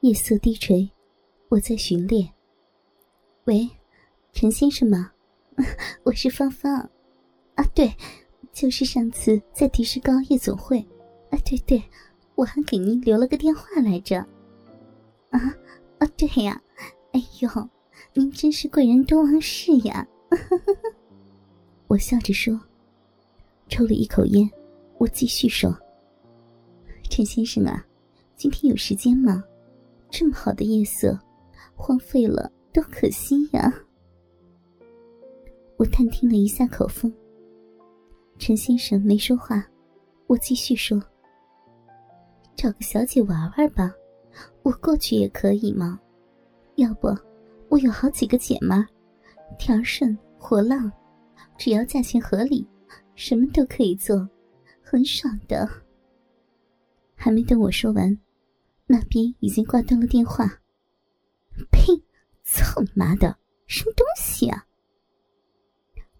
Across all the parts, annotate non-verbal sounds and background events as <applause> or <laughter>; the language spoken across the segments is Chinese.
夜色低垂，我在巡猎。喂，陈先生吗？<laughs> 我是芳芳。啊，对，就是上次在迪士高夜总会。啊，对对，我还给您留了个电话来着。啊啊，对呀。哎呦，您真是贵人多忘事呀！<laughs> 我笑着说，抽了一口烟，我继续说：“ <laughs> 陈先生啊，今天有时间吗？这么好的夜色，荒废了多可惜呀。”我探听了一下口风，陈先生没说话，我继续说：“找个小姐玩玩吧，我过去也可以吗？要不，我有好几个姐们，条顺、火浪。”只要价钱合理，什么都可以做，很爽的。还没等我说完，那边已经挂断了电话。呸！操你妈的，什么东西啊！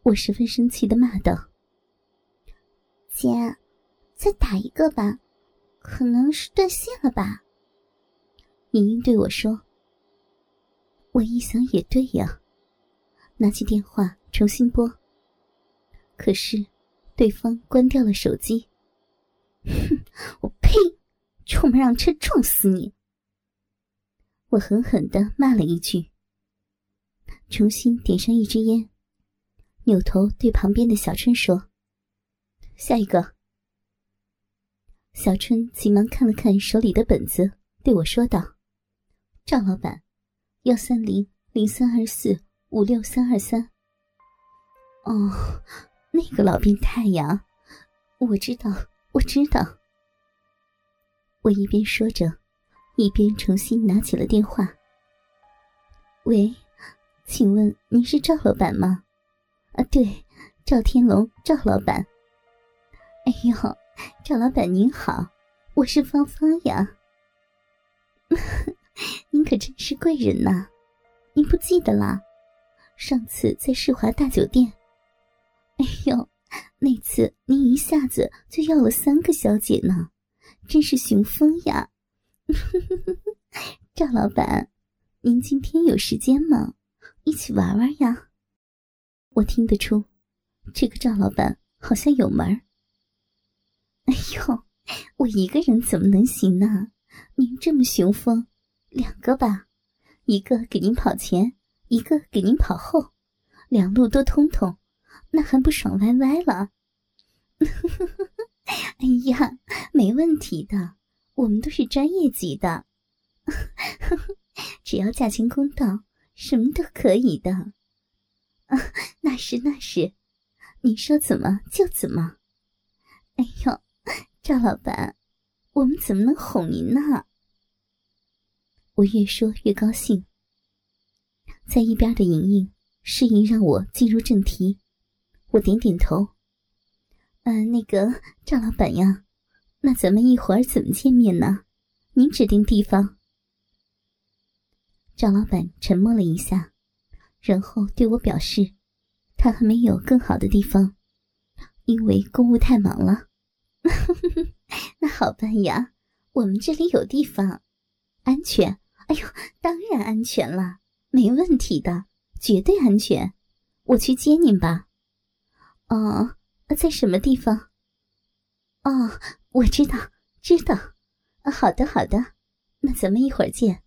我十分生气的骂道：“姐，再打一个吧，可能是断线了吧？”莹莹对我说。我一想也对呀，拿起电话重新拨。可是，对方关掉了手机。<laughs> 哼，我出门让车撞死你！我狠狠的骂了一句，重新点上一支烟，扭头对旁边的小春说：“下一个。”小春急忙看了看手里的本子，对我说道：“赵老板，幺三零零三二四五六三二三。”哦。那个老变态呀！我知道，我知道。我一边说着，一边重新拿起了电话。喂，请问您是赵老板吗？啊，对，赵天龙，赵老板。哎呦，赵老板您好，我是芳芳呀。<laughs> 您可真是贵人呐！您不记得啦？上次在世华大酒店。哎呦，那次您一下子就要了三个小姐呢，真是雄风呀！<laughs> 赵老板，您今天有时间吗？一起玩玩呀！我听得出，这个赵老板好像有门。哎呦，我一个人怎么能行呢？您这么雄风，两个吧，一个给您跑前，一个给您跑后，两路都通通。那还不爽歪歪了？<laughs> 哎呀，没问题的，我们都是专业级的，<laughs> 只要价钱公道，什么都可以的。啊，<laughs> 那是那是，你说怎么就怎么。哎呦，赵老板，我们怎么能哄您呢？我越说越高兴，在一边的莹莹示意让我进入正题。我点点头。嗯，那个赵老板呀，那咱们一会儿怎么见面呢？您指定地方。赵老板沉默了一下，然后对我表示，他还没有更好的地方，因为公务太忙了。<laughs> 那好办呀，我们这里有地方，安全。哎呦，当然安全了，没问题的，绝对安全。我去接您吧。哦，在什么地方？哦，我知道，知道。好的，好的，那咱们一会儿见。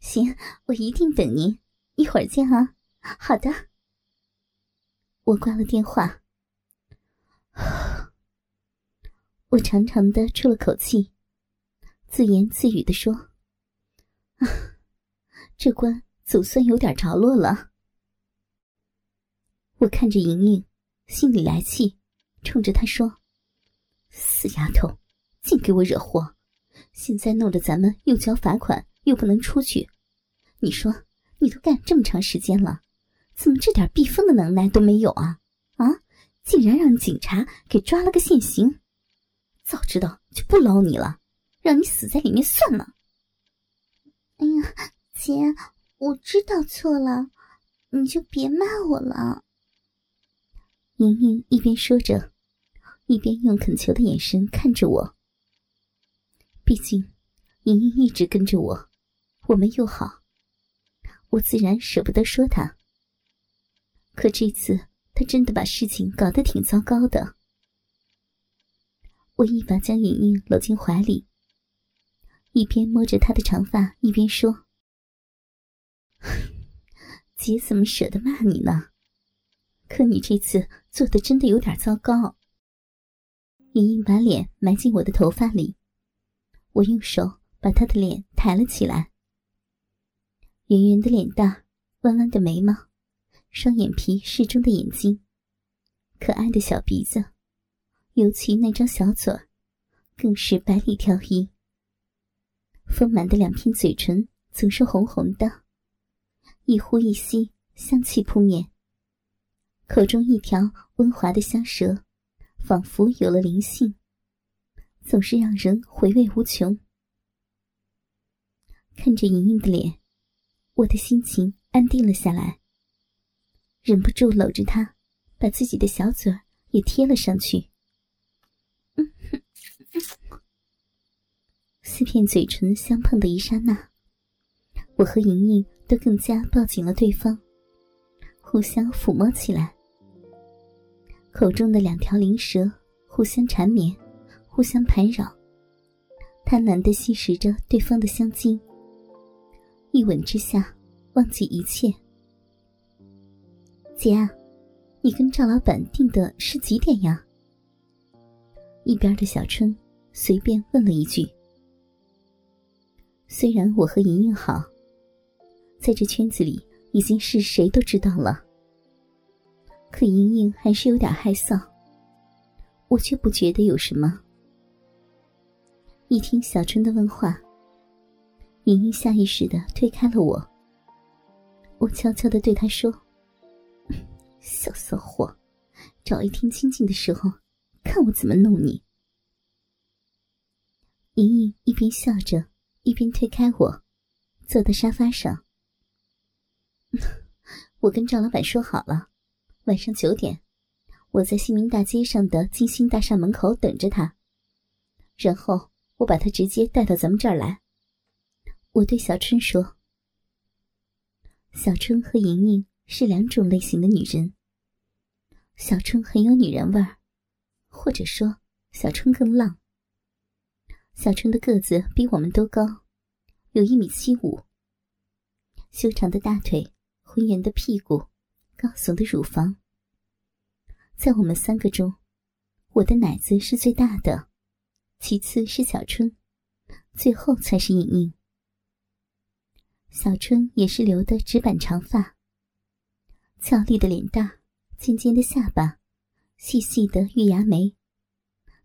行，我一定等您。一会儿见啊。好的。我挂了电话，我长长的出了口气，自言自语的说：“啊，这关总算有点着落了。”我看着莹莹。心里来气，冲着他说：“死丫头，净给我惹祸！现在弄得咱们又交罚款，又不能出去。你说，你都干这么长时间了，怎么这点避风的能耐都没有啊？啊！竟然让警察给抓了个现行！早知道就不捞你了，让你死在里面算了。”哎呀，姐，我知道错了，你就别骂我了。莹莹一边说着，一边用恳求的眼神看着我。毕竟，莹莹一直跟着我，我们又好，我自然舍不得说他。可这次他真的把事情搞得挺糟糕的。我一把将莹莹搂进怀里，一边摸着她的长发，一边说：“ <laughs> 姐怎么舍得骂你呢？可你这次做的真的有点糟糕。”莹莹把脸埋进我的头发里，我用手把她的脸抬了起来。圆圆的脸蛋，弯弯的眉毛，双眼皮适中的眼睛，可爱的小鼻子，尤其那张小嘴更是百里挑一。丰满的两片嘴唇总是红红的，一呼一吸，香气扑面。口中一条温滑的香舌。仿佛有了灵性，总是让人回味无穷。看着莹莹的脸，我的心情安定了下来，忍不住搂着她，把自己的小嘴也贴了上去。四片嘴唇相碰的一刹那，我和莹莹都更加抱紧了对方，互相抚摸起来。口中的两条灵蛇互相缠绵，互相盘绕，贪婪的吸食着对方的香精。一吻之下，忘记一切。姐，你跟赵老板定的是几点呀？一边的小春随便问了一句。虽然我和莹莹好，在这圈子里已经是谁都知道了。可莹莹还是有点害臊，我却不觉得有什么。一听小春的问话，莹莹下意识的推开了我。我悄悄的对她说：“小骚货，找一天清静的时候，看我怎么弄你。”莹莹一边笑着，一边推开我，坐在沙发上。<laughs> 我跟赵老板说好了。晚上九点，我在西明大街上的金星大厦门口等着他，然后我把他直接带到咱们这儿来。我对小春说：“小春和莹莹是两种类型的女人。小春很有女人味儿，或者说小春更浪。小春的个子比我们都高，有一米七五，修长的大腿，浑圆的屁股。”高耸的乳房，在我们三个中，我的奶子是最大的，其次是小春，最后才是莹莹。小春也是留的直板长发，俏丽的脸蛋，尖尖的下巴，细细的月牙眉，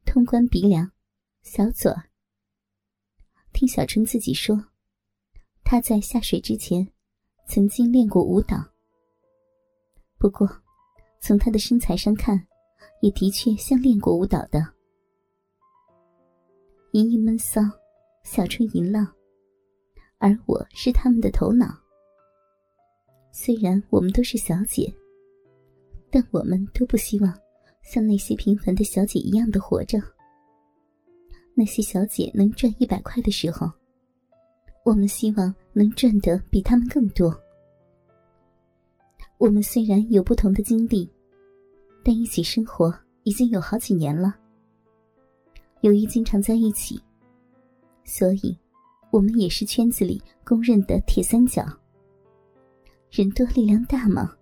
通关鼻梁，小嘴。听小春自己说，她在下水之前，曾经练过舞蹈。不过，从她的身材上看，也的确像练过舞蹈的。莹莹闷骚，小春淫浪，而我是他们的头脑。虽然我们都是小姐，但我们都不希望像那些平凡的小姐一样的活着。那些小姐能赚一百块的时候，我们希望能赚得比他们更多。我们虽然有不同的经历，但一起生活已经有好几年了。由于经常在一起，所以我们也是圈子里公认的铁三角。人多力量大嘛，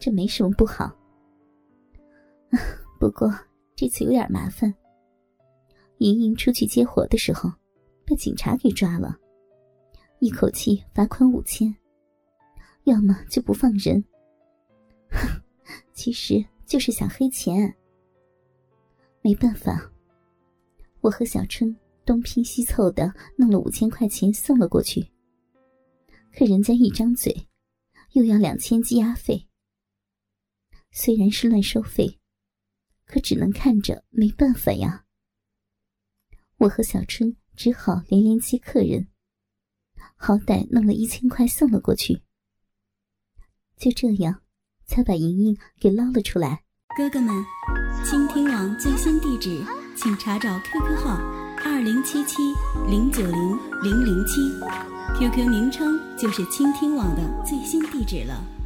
这没什么不好。<laughs> 不过这次有点麻烦。莹莹出去接活的时候，被警察给抓了，一口气罚款五千。要么就不放人，哼其实就是想黑钱。没办法，我和小春东拼西凑的弄了五千块钱送了过去，可人家一张嘴，又要两千羁押费。虽然是乱收费，可只能看着没办法呀。我和小春只好连连接客人，好歹弄了一千块送了过去。就这样，才把莹莹给捞了出来。哥哥们，倾听网最新地址，请查找 QQ 号二零七七零九零零零七，QQ 名称就是倾听网的最新地址了。